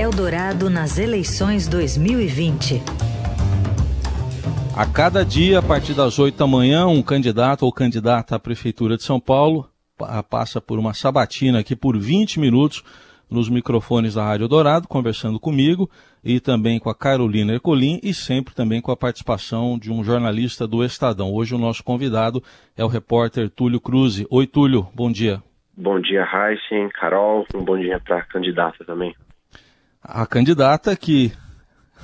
Eldorado nas eleições 2020. A cada dia, a partir das 8 da manhã, um candidato ou candidata à Prefeitura de São Paulo passa por uma sabatina aqui por 20 minutos nos microfones da Rádio Dourado, conversando comigo e também com a Carolina Ercolim e sempre também com a participação de um jornalista do Estadão. Hoje o nosso convidado é o repórter Túlio Cruz. Oi, Túlio, bom dia. Bom dia, Heisen, Carol. Um bom dia para a candidata também. A candidata que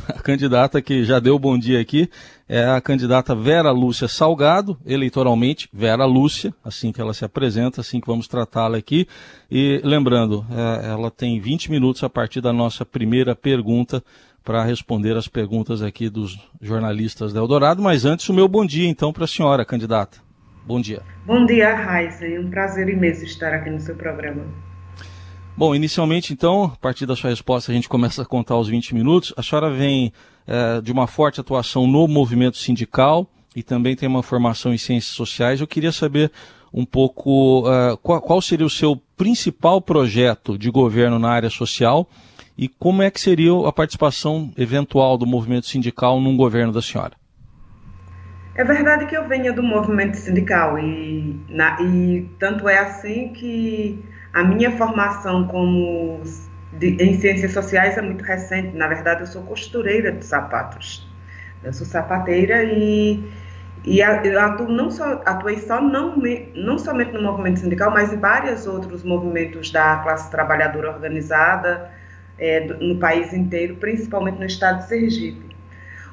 a candidata que já deu bom dia aqui é a candidata Vera Lúcia Salgado, eleitoralmente Vera Lúcia, assim que ela se apresenta, assim que vamos tratá-la aqui. E lembrando, é, ela tem 20 minutos a partir da nossa primeira pergunta para responder as perguntas aqui dos jornalistas da Eldorado. Mas antes, o meu bom dia então para a senhora, candidata. Bom dia. Bom dia, Raíssa. É um prazer imenso estar aqui no seu programa. Bom, inicialmente, então, a partir da sua resposta, a gente começa a contar os 20 minutos. A senhora vem é, de uma forte atuação no movimento sindical e também tem uma formação em ciências sociais. Eu queria saber um pouco uh, qual, qual, seria o seu principal projeto de governo na área social e como é que seria a participação eventual do movimento sindical num governo da senhora. É verdade que eu venho do movimento sindical e, na, e tanto é assim que a minha formação como de, em ciências sociais é muito recente. Na verdade, eu sou costureira de sapatos. Eu sou sapateira e, e eu atuo não só, atuei só não, não somente no movimento sindical, mas em vários outros movimentos da classe trabalhadora organizada é, no país inteiro, principalmente no estado de Sergipe.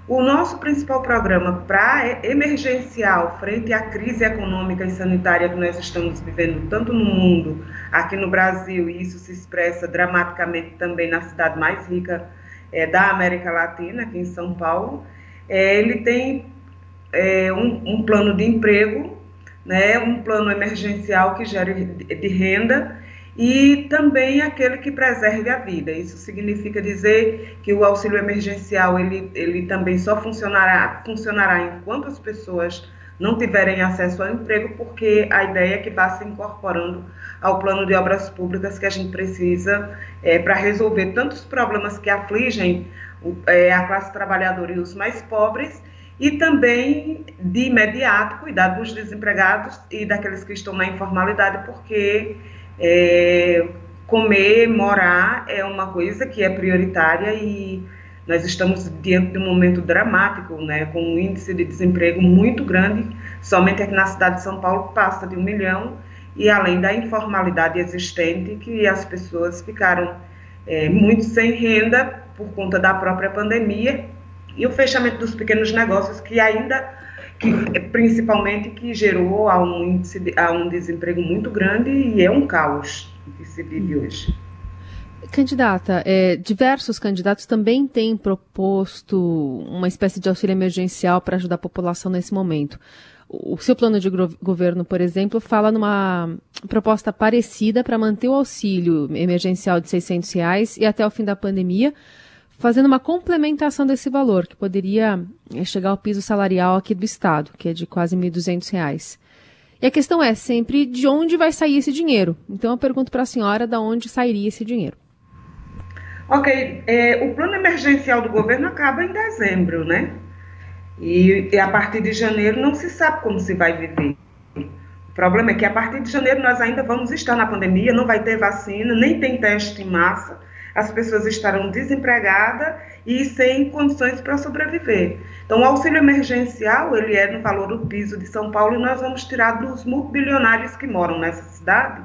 O nosso principal programa para emergencial frente à crise econômica e sanitária que nós estamos vivendo tanto no mundo, aqui no Brasil, e isso se expressa dramaticamente também na cidade mais rica é, da América Latina, aqui em São Paulo, é, ele tem é, um, um, plano de emprego, né, um plano emergencial que gere de renda e também aquele que preserve a vida. Isso significa dizer que o auxílio emergencial ele, ele também só funcionará, funcionará enquanto as pessoas não tiverem acesso ao emprego, porque a ideia é que vá se incorporando ao plano de obras públicas que a gente precisa é, para resolver tantos problemas que afligem é, a classe trabalhadora e os mais pobres, e também de imediato cuidar dos desempregados e daqueles que estão na informalidade, porque é, comer, morar é uma coisa que é prioritária e nós estamos diante de um momento dramático, né, com um índice de desemprego muito grande, somente aqui na cidade de São Paulo passa de um milhão, e além da informalidade existente, que as pessoas ficaram é, muito sem renda por conta da própria pandemia e o fechamento dos pequenos negócios que ainda que, principalmente que gerou a um, índice de, a um desemprego muito grande e é um caos que se vive hoje. Candidata, é, diversos candidatos também têm proposto uma espécie de auxílio emergencial para ajudar a população nesse momento. O seu plano de governo, por exemplo, fala numa proposta parecida para manter o auxílio emergencial de 600 reais e até o fim da pandemia, fazendo uma complementação desse valor, que poderia eh, chegar ao piso salarial aqui do Estado, que é de quase R$ 1.200. E a questão é sempre de onde vai sair esse dinheiro. Então eu pergunto para a senhora de onde sairia esse dinheiro. Ok, é, o plano emergencial do governo acaba em dezembro, né? E, e a partir de janeiro não se sabe como se vai viver. O problema é que a partir de janeiro nós ainda vamos estar na pandemia, não vai ter vacina, nem tem teste em massa as pessoas estarão desempregadas e sem condições para sobreviver. Então, o auxílio emergencial, ele é no valor do piso de São Paulo e nós vamos tirar dos multibilionários que moram nessa cidade,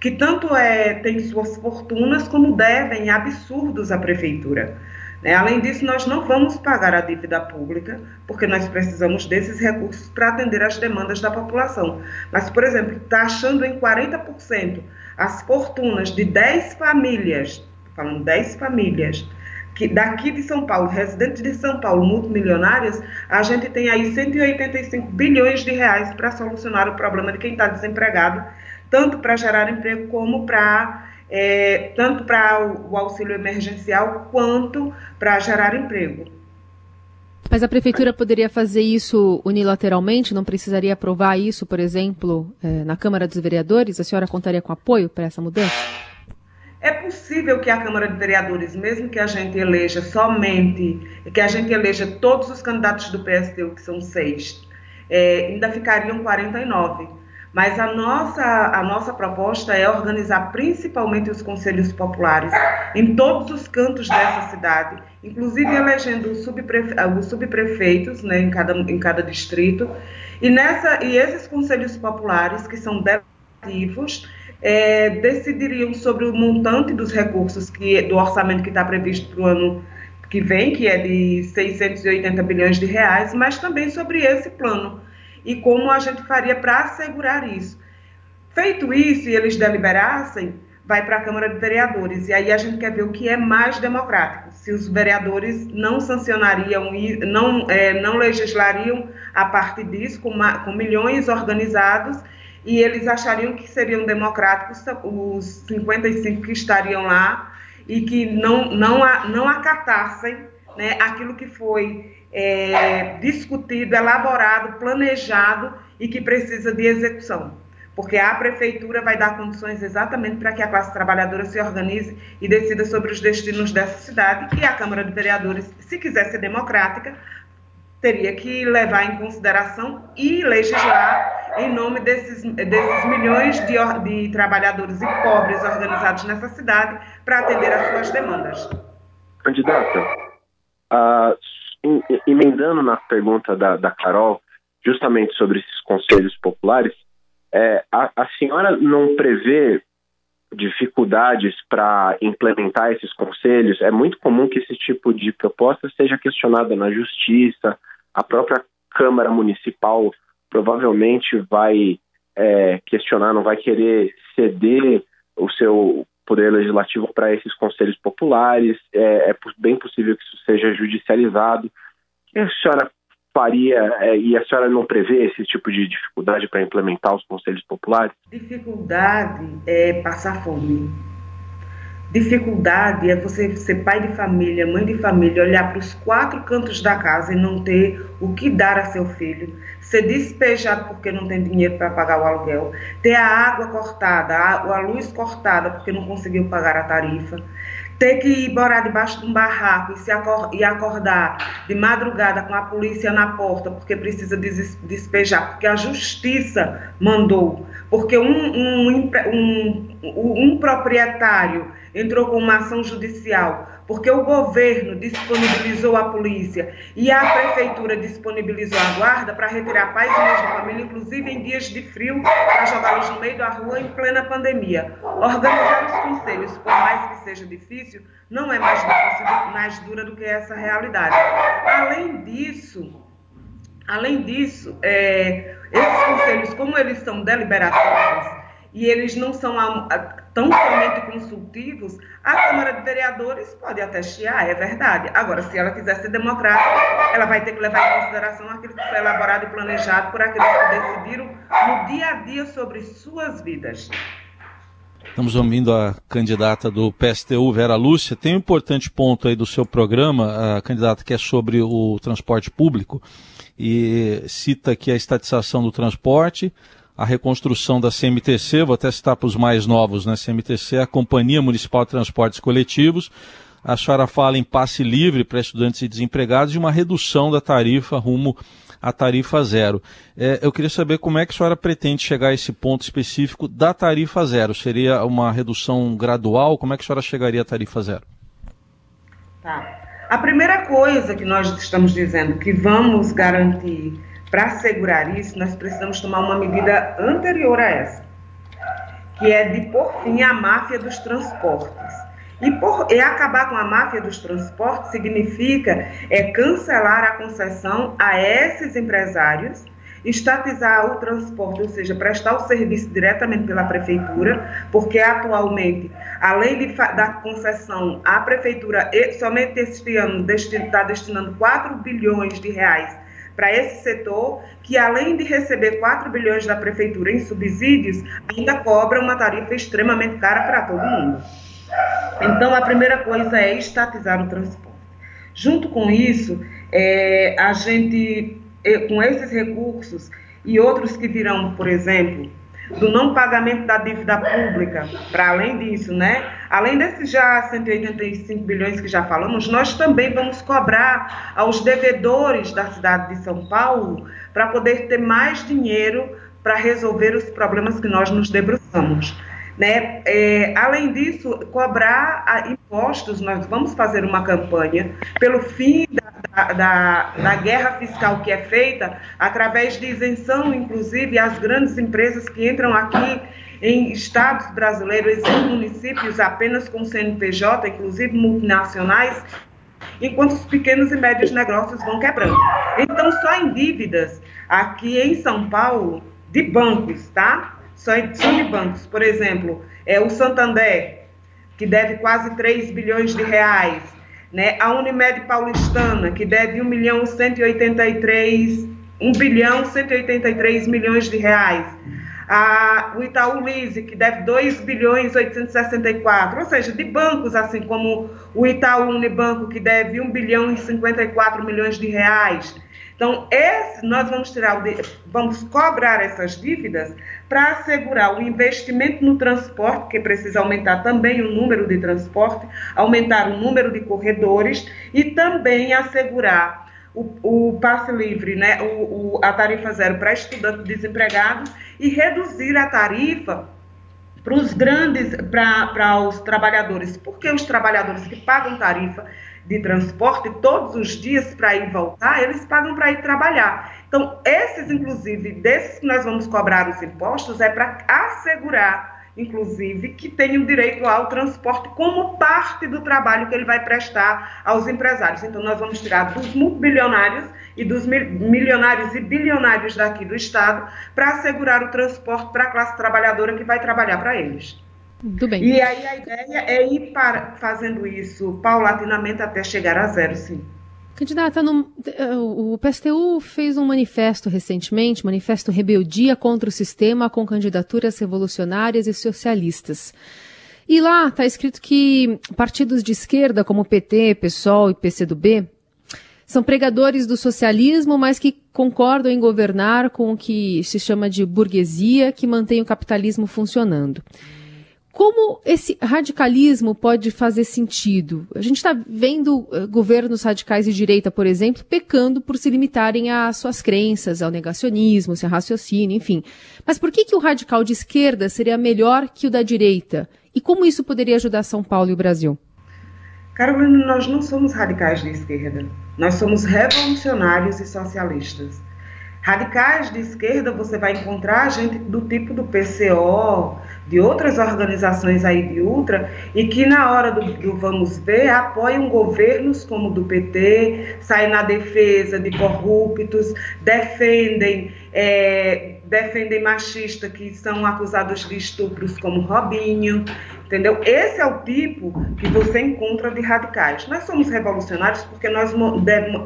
que tanto é, têm suas fortunas como devem absurdos à prefeitura. Né? Além disso, nós não vamos pagar a dívida pública, porque nós precisamos desses recursos para atender às demandas da população. Mas, por exemplo, taxando em 40% as fortunas de 10 famílias falando 10 famílias, que daqui de São Paulo, residentes de São Paulo, multimilionárias, a gente tem aí 185 bilhões de reais para solucionar o problema de quem está desempregado, tanto para gerar emprego como para é, tanto para o auxílio emergencial quanto para gerar emprego. Mas a prefeitura poderia fazer isso unilateralmente? Não precisaria aprovar isso, por exemplo, é, na Câmara dos Vereadores? A senhora contaria com apoio para essa mudança? É possível que a Câmara de Vereadores, mesmo que a gente eleja somente, que a gente eleja todos os candidatos do PSTU, que são seis, é, ainda ficariam 49. Mas a nossa, a nossa proposta é organizar principalmente os conselhos populares em todos os cantos dessa cidade, inclusive elegendo os, subprefe, os subprefeitos né, em, cada, em cada distrito. E, nessa, e esses conselhos populares, que são deliberativos, é, decidiriam sobre o montante dos recursos que, do orçamento que está previsto para o ano que vem, que é de 680 bilhões de reais, mas também sobre esse plano e como a gente faria para assegurar isso. Feito isso e eles deliberassem, vai para a Câmara de Vereadores. E aí a gente quer ver o que é mais democrático. Se os vereadores não sancionariam, não, é, não legislariam a partir disso, com, uma, com milhões organizados e eles achariam que seriam democráticos os 55 que estariam lá e que não, não, não acatassem né, aquilo que foi é, discutido, elaborado, planejado e que precisa de execução. Porque a prefeitura vai dar condições exatamente para que a classe trabalhadora se organize e decida sobre os destinos dessa cidade. E a Câmara de Vereadores, se quiser ser democrática, teria que levar em consideração e legislar em nome desses, desses milhões de, de trabalhadores e pobres organizados nessa cidade para atender às suas demandas. Candidata, uh, emendando na pergunta da, da Carol, justamente sobre esses conselhos populares, é, a, a senhora não prevê dificuldades para implementar esses conselhos? É muito comum que esse tipo de proposta seja questionada na justiça, a própria Câmara Municipal provavelmente vai é, questionar, não vai querer ceder o seu poder legislativo para esses conselhos populares. É, é, bem possível que isso seja judicializado. Que a senhora faria é, e a senhora não prevê esse tipo de dificuldade para implementar os conselhos populares? Dificuldade é passar fome Dificuldade é você ser pai de família, mãe de família, olhar para os quatro cantos da casa e não ter o que dar a seu filho, ser despejado porque não tem dinheiro para pagar o aluguel, ter a água cortada, a, luz cortada porque não conseguiu pagar a tarifa, ter que morar debaixo de um barraco e, se acor e acordar de madrugada com a polícia na porta porque precisa des despejar, porque a justiça mandou, porque um, um, um, um proprietário entrou com uma ação judicial, porque o governo disponibilizou a polícia e a prefeitura disponibilizou a guarda para retirar pais e mães da família, inclusive em dias de frio, para jogá-los no meio da rua em plena pandemia. Organizar os conselhos, por mais que seja difícil, não é mais difícil, mais dura do que essa realidade. Além disso, além disso, é, esses conselhos, como eles são deliberatórios, e eles não são tão somente consultivos, a Câmara de Vereadores pode até chiar, é verdade. Agora, se ela quiser ser democrática, ela vai ter que levar em consideração aquilo que foi elaborado e planejado por aqueles que decidiram no dia a dia sobre suas vidas. Estamos ouvindo a candidata do PSTU, Vera Lúcia. Tem um importante ponto aí do seu programa, a candidata que é sobre o transporte público, e cita aqui a estatização do transporte, a reconstrução da CMTC, vou até citar para os mais novos, né? CMTC é a Companhia Municipal de Transportes Coletivos. A senhora fala em passe livre para estudantes e desempregados e uma redução da tarifa rumo à tarifa zero. É, eu queria saber como é que a senhora pretende chegar a esse ponto específico da tarifa zero. Seria uma redução gradual? Como é que a senhora chegaria à tarifa zero? Tá. A primeira coisa que nós estamos dizendo que vamos garantir para assegurar isso, nós precisamos tomar uma medida anterior a essa, que é de por fim à máfia dos transportes. E, por, e acabar com a máfia dos transportes significa é cancelar a concessão a esses empresários, estatizar o transporte, ou seja, prestar o serviço diretamente pela prefeitura, porque atualmente, além de, da concessão, a prefeitura somente este ano está destinando 4 bilhões de reais para esse setor, que além de receber 4 bilhões da prefeitura em subsídios, ainda cobra uma tarifa extremamente cara para todo mundo. Então, a primeira coisa é estatizar o transporte. Junto com isso, é, a gente, é, com esses recursos e outros que virão, por exemplo, do não pagamento da dívida pública, para além disso, né? Além desses já 185 bilhões que já falamos, nós também vamos cobrar aos devedores da cidade de São Paulo para poder ter mais dinheiro para resolver os problemas que nós nos debruçamos. Né? É, além disso, cobrar a, impostos, nós vamos fazer uma campanha pelo fim da, da, da, guerra fiscal que é feita através de isenção, inclusive, às grandes empresas que entram aqui em estados brasileiros, em municípios apenas com CNPJ, inclusive multinacionais, enquanto os pequenos e médios negócios vão quebrando. Então, só em dívidas, aqui em São Paulo, de bancos, tá? Só de bancos. Por exemplo, é o Santander, que deve quase 3 bilhões de reais. Né? A Unimed Paulistana, que deve 1 milhão 183, 1 bilhão 183 milhões de reais. A, o Itaú Lise, que deve 2 bilhões 864, ou seja, de bancos assim como o Itaú Unibanco, que deve 1 bilhão e 54 milhões de reais. Então, esse, nós vamos tirar, vamos cobrar essas dívidas para assegurar o investimento no transporte, que precisa aumentar também o número de transporte, aumentar o número de corredores e também assegurar o, o passe livre, né, o, o, a tarifa zero para estudantes desempregados e reduzir a tarifa para os grandes, para os trabalhadores, porque os trabalhadores que pagam tarifa de transporte todos os dias para ir voltar, eles pagam para ir trabalhar. Então, esses, inclusive, desses que nós vamos cobrar os impostos, é para assegurar, inclusive, que tenham direito ao transporte como parte do trabalho que ele vai prestar aos empresários. Então, nós vamos tirar dos multibilionários e dos milionários e bilionários daqui do Estado para assegurar o transporte para a classe trabalhadora que vai trabalhar para eles. Muito bem. E aí a ideia é ir para, fazendo isso paulatinamente até chegar a zero, sim. Candidata, no, o PSTU fez um manifesto recentemente, manifesto Rebeldia contra o Sistema, com candidaturas revolucionárias e socialistas. E lá está escrito que partidos de esquerda, como PT, PSOL e PCdoB, são pregadores do socialismo, mas que concordam em governar com o que se chama de burguesia, que mantém o capitalismo funcionando. Como esse radicalismo pode fazer sentido? A gente está vendo uh, governos radicais de direita, por exemplo, pecando por se limitarem às suas crenças, ao negacionismo, ao seu raciocínio, enfim. Mas por que, que o radical de esquerda seria melhor que o da direita? E como isso poderia ajudar São Paulo e o Brasil? Carolina, nós não somos radicais de esquerda. Nós somos revolucionários e socialistas. Radicais de esquerda você vai encontrar gente do tipo do PCO, de outras organizações aí de ultra e que na hora do, do vamos ver apoiam governos como o do PT, saem na defesa de corruptos, defendem é, defendem machistas que são acusados de estupros como Robinho, entendeu? Esse é o tipo que você encontra de radicais. Nós somos revolucionários porque nós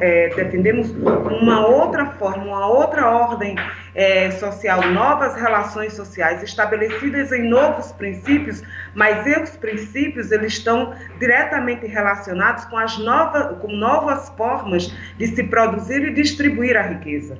é, defendemos uma outra forma, uma outra ordem é, social, novas relações sociais estabelecidas em novos princípios, mas esses princípios eles estão diretamente relacionados com as novas, com novas formas de se produzir e distribuir a riqueza.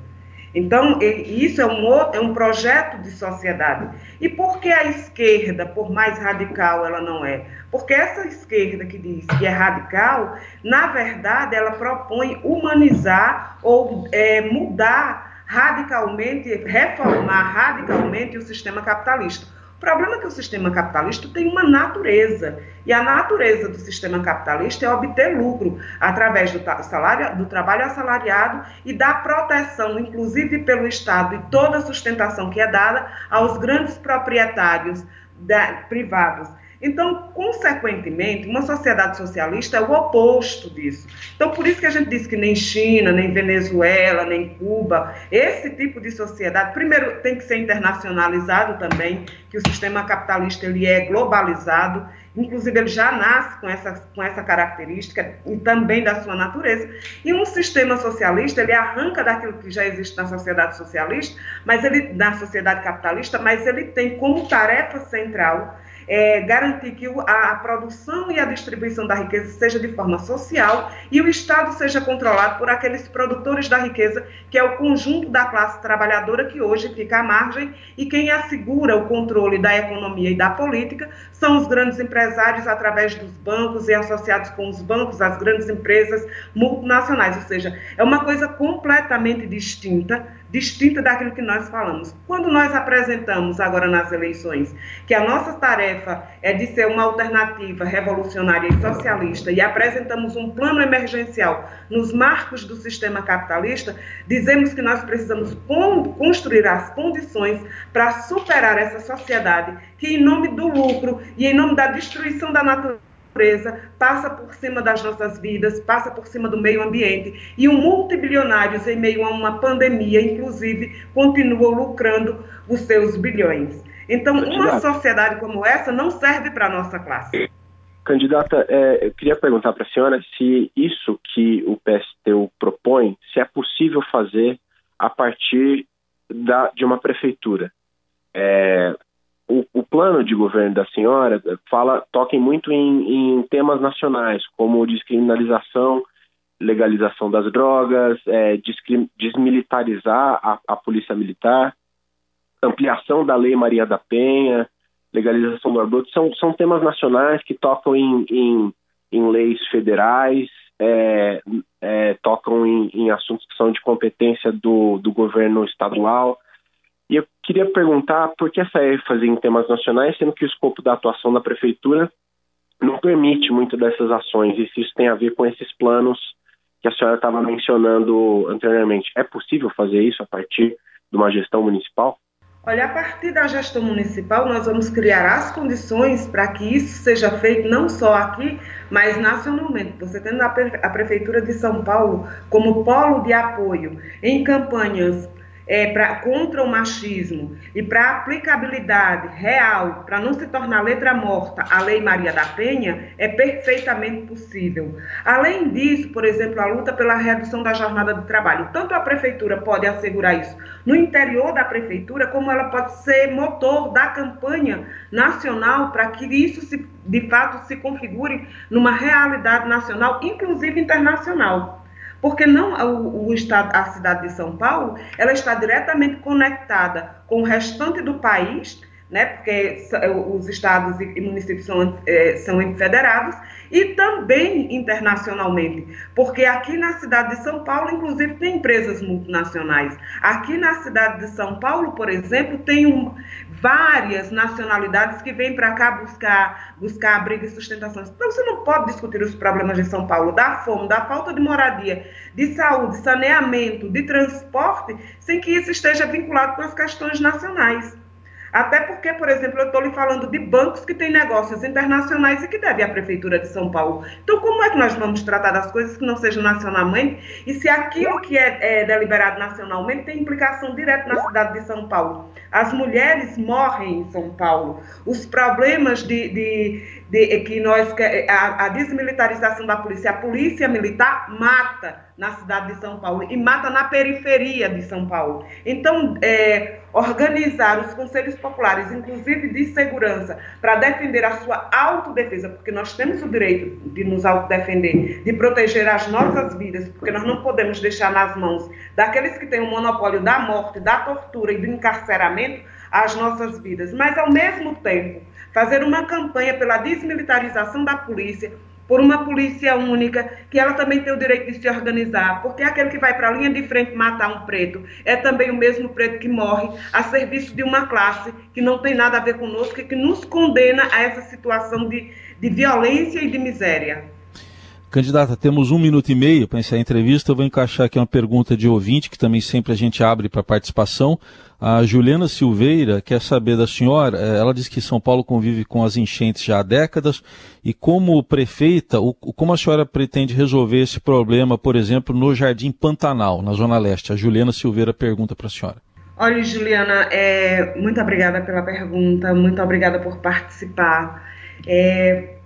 Então, isso é um, é um projeto de sociedade. E por que a esquerda, por mais radical ela não é? Porque essa esquerda que diz que é radical, na verdade, ela propõe humanizar ou é, mudar radicalmente, reformar radicalmente o sistema capitalista. O problema é que o sistema capitalista tem uma natureza, e a natureza do sistema capitalista é obter lucro através do, salário, do trabalho assalariado e da proteção, inclusive pelo Estado, e toda a sustentação que é dada aos grandes proprietários da, privados. Então, consequentemente, uma sociedade socialista é o oposto disso. Então, por isso que a gente diz que nem China, nem Venezuela, nem Cuba, esse tipo de sociedade, primeiro, tem que ser internacionalizado também, que o sistema capitalista ele é globalizado, inclusive ele já nasce com essa, com essa característica e também da sua natureza. E um sistema socialista, ele arranca daquilo que já existe na sociedade socialista, mas ele na sociedade capitalista, mas ele tem como tarefa central é, garantir que a, a produção e a distribuição da riqueza seja de forma social e o Estado seja controlado por aqueles produtores da riqueza, que é o conjunto da classe trabalhadora que hoje fica à margem e quem assegura o controle da economia e da política são os grandes empresários através dos bancos e associados com os bancos, as grandes empresas multinacionais, ou seja, é uma coisa completamente distinta, distinta daquilo que nós falamos. Quando nós apresentamos agora nas eleições que a nossa tarefa é de ser uma alternativa revolucionária e socialista e apresentamos um plano emergencial nos marcos do sistema capitalista, dizemos que nós precisamos construir as condições para superar essa sociedade que, em nome do lucro e em nome da destruição da natureza, passa por cima das nossas vidas, passa por cima do meio ambiente. E o multibilionários, em meio a uma pandemia, inclusive, continuam lucrando os seus bilhões. Então, uma sociedade como essa não serve para a nossa classe. Candidata, é, eu queria perguntar para a senhora se isso que o PSTU propõe, se é possível fazer a partir da, de uma prefeitura. É, o, o, plano de governo da senhora fala, toca muito em, em temas nacionais, como descriminalização, legalização das drogas, é, desmilitarizar a, a, polícia militar, ampliação da lei Maria da Penha, legalização do aborto, são, são temas nacionais que tocam em, em, em leis federais, é, é, tocam em, em, assuntos que são de competência do, do governo estadual. E eu queria perguntar por que essa ênfase em temas nacionais, sendo que o escopo da atuação da prefeitura não permite muito dessas ações, e se isso tem a ver com esses planos que a senhora estava mencionando anteriormente. É possível fazer isso a partir de uma gestão municipal? Olha, a partir da gestão municipal, nós vamos criar as condições para que isso seja feito não só aqui, mas nacionalmente. Você tendo a, Prefeitura de São Paulo como polo de apoio em campanhas é, pra, contra o machismo e para aplicabilidade real, para não se tornar letra morta, a Lei Maria da Penha, é perfeitamente possível. Além disso, por exemplo, a luta pela redução da jornada de trabalho. Tanto a prefeitura pode assegurar isso no interior da prefeitura, como ela pode ser motor da campanha nacional para que isso se, de fato se configure numa realidade nacional, inclusive internacional porque não o, o, estado, a cidade de São Paulo, ela está diretamente conectada com o restante do país, né, porque os estados e municípios são, é, são federados, e também internacionalmente, porque aqui na cidade de São Paulo, inclusive, tem empresas multinacionais. Aqui na cidade de São Paulo, por exemplo, tem um, várias nacionalidades que vêm para cá buscar, buscar abrigo e sustentação. Então, você não pode discutir os problemas de São Paulo, da fome, da falta de moradia, de saúde, saneamento, de transporte, sem que isso esteja vinculado com as questões nacionais. Até porque, por exemplo, eu estou lhe falando de bancos que têm negócios internacionais e que devem à Prefeitura de São Paulo. Então, como é que nós vamos tratar das coisas que não sejam nacionalmente e se aquilo que é, é deliberado nacionalmente tem implicação direta na cidade de São Paulo? As mulheres morrem em São Paulo. Os problemas de, de, de que nós a, a desmilitarização da polícia, a polícia militar mata na cidade de São Paulo e mata na periferia de São Paulo. Então, é, organizar os conselhos populares, inclusive de segurança, para defender a sua autodefesa, porque nós temos o direito de nos autodefender, de proteger as nossas vidas, porque nós não podemos deixar nas mãos daqueles que têm o monopólio da morte, da tortura e do encarceramento as nossas vidas. Mas, ao mesmo tempo, fazer uma campanha pela desmilitarização da polícia, por uma polícia única, que ela também tem o direito de se organizar, porque aquele que vai para a linha de frente matar um preto é também o mesmo preto que morre a serviço de uma classe que não tem nada a ver conosco e que nos condena a essa situação de, de violência e de miséria. Candidata, temos um minuto e meio para essa entrevista. Eu vou encaixar aqui uma pergunta de ouvinte, que também sempre a gente abre para participação. A Juliana Silveira quer saber da senhora, eh, ela diz que São Paulo convive com as enchentes já há décadas e como prefeita, o, como a senhora pretende resolver esse problema, por exemplo, no Jardim Pantanal, na Zona Leste? A Juliana Silveira pergunta para a senhora. Olha, Juliana, é, muito obrigada pela pergunta, muito obrigada por participar. É,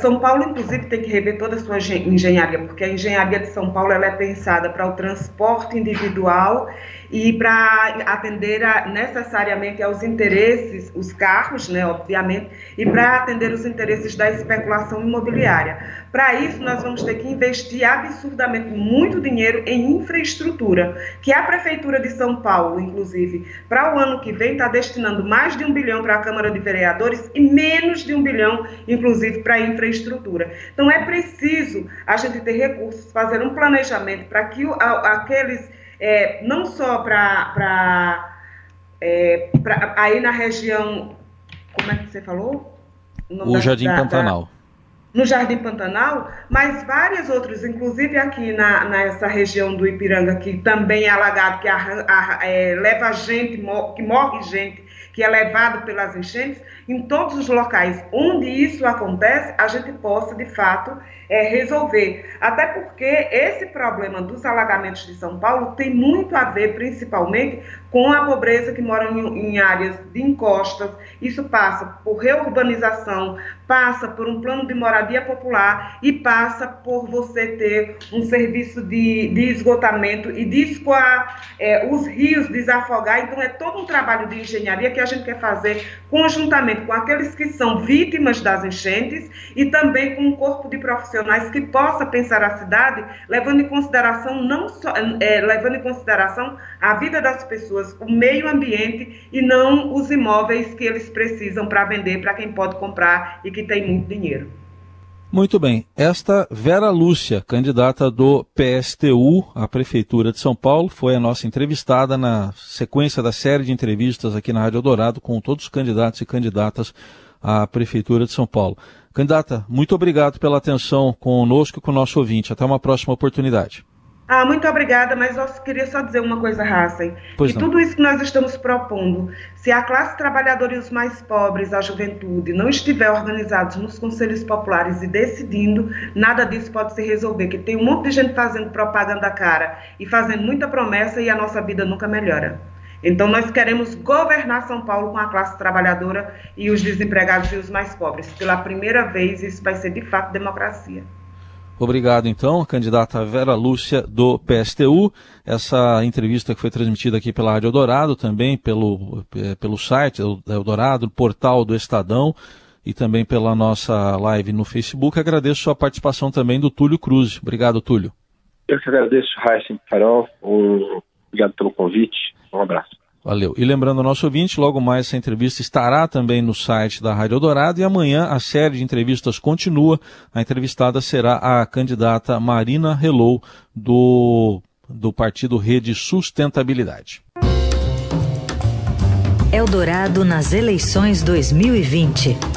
são Paulo, inclusive, tem que rever toda a sua engenharia, porque a engenharia de São Paulo ela é pensada para o transporte individual e para atender a, necessariamente aos interesses, os carros, né, obviamente, e para atender os interesses da especulação imobiliária. Para isso, nós vamos ter que investir absurdamente muito dinheiro em infraestrutura, que a Prefeitura de São Paulo, inclusive, para o ano que vem, está destinando mais de um bilhão para a Câmara de Vereadores e menos de um bilhão, inclusive, para a infraestrutura. Então, é preciso a gente ter recursos, fazer um planejamento para que aqueles é, não só para é, aí na região, como é que você falou? O, o Jardim da, Pantanal. Da, no Jardim Pantanal, mas vários outros, inclusive aqui na, nessa região do Ipiranga, que também é alagado, que a, a, é, leva gente, que morre gente, que é levado pelas enchentes, em todos os locais onde isso acontece, a gente possa, de fato, é, resolver. Até porque esse problema dos alagamentos de São Paulo tem muito a ver, principalmente, com a pobreza que mora em, em áreas de encostas. Isso passa por reurbanização, passa por um plano de moradia popular e passa por você ter um serviço de, de esgotamento e de escoar é, os rios, desafogar. Então, é todo um trabalho de engenharia que a gente quer fazer conjuntamente com aqueles que são vítimas das enchentes e também com um corpo de profissionais que possa pensar a cidade levando em consideração não só é, levando em consideração a vida das pessoas, o meio ambiente e não os imóveis que eles precisam para vender para quem pode comprar e que tem muito dinheiro. Muito bem. Esta Vera Lúcia, candidata do PSTU à Prefeitura de São Paulo, foi a nossa entrevistada na sequência da série de entrevistas aqui na Rádio Eldorado com todos os candidatos e candidatas à Prefeitura de São Paulo. Candidata, muito obrigado pela atenção conosco e com o nosso ouvinte. Até uma próxima oportunidade. Ah, muito obrigada, mas eu queria só dizer uma coisa, Hassen. Pois que não. tudo isso que nós estamos propondo, se a classe trabalhadora e os mais pobres, a juventude, não estiver organizados nos conselhos populares e decidindo, nada disso pode se resolver. Que tem um monte de gente fazendo propaganda cara e fazendo muita promessa e a nossa vida nunca melhora. Então, nós queremos governar São Paulo com a classe trabalhadora e os desempregados e os mais pobres. Pela primeira vez, isso vai ser de fato democracia. Obrigado, então, a candidata Vera Lúcia do PSTU. Essa entrevista que foi transmitida aqui pela Rádio Eldorado, também pelo, eh, pelo site Eldorado, portal do Estadão e também pela nossa live no Facebook. Agradeço a participação também do Túlio Cruz. Obrigado, Túlio. Eu que agradeço, Raíssa Carol. Obrigado pelo convite. Um abraço. Valeu. E lembrando ao nosso ouvinte, logo mais essa entrevista estará também no site da Rádio Dourado e amanhã a série de entrevistas continua. A entrevistada será a candidata Marina Hello, do, do partido Rede Sustentabilidade. Eldorado nas eleições 2020.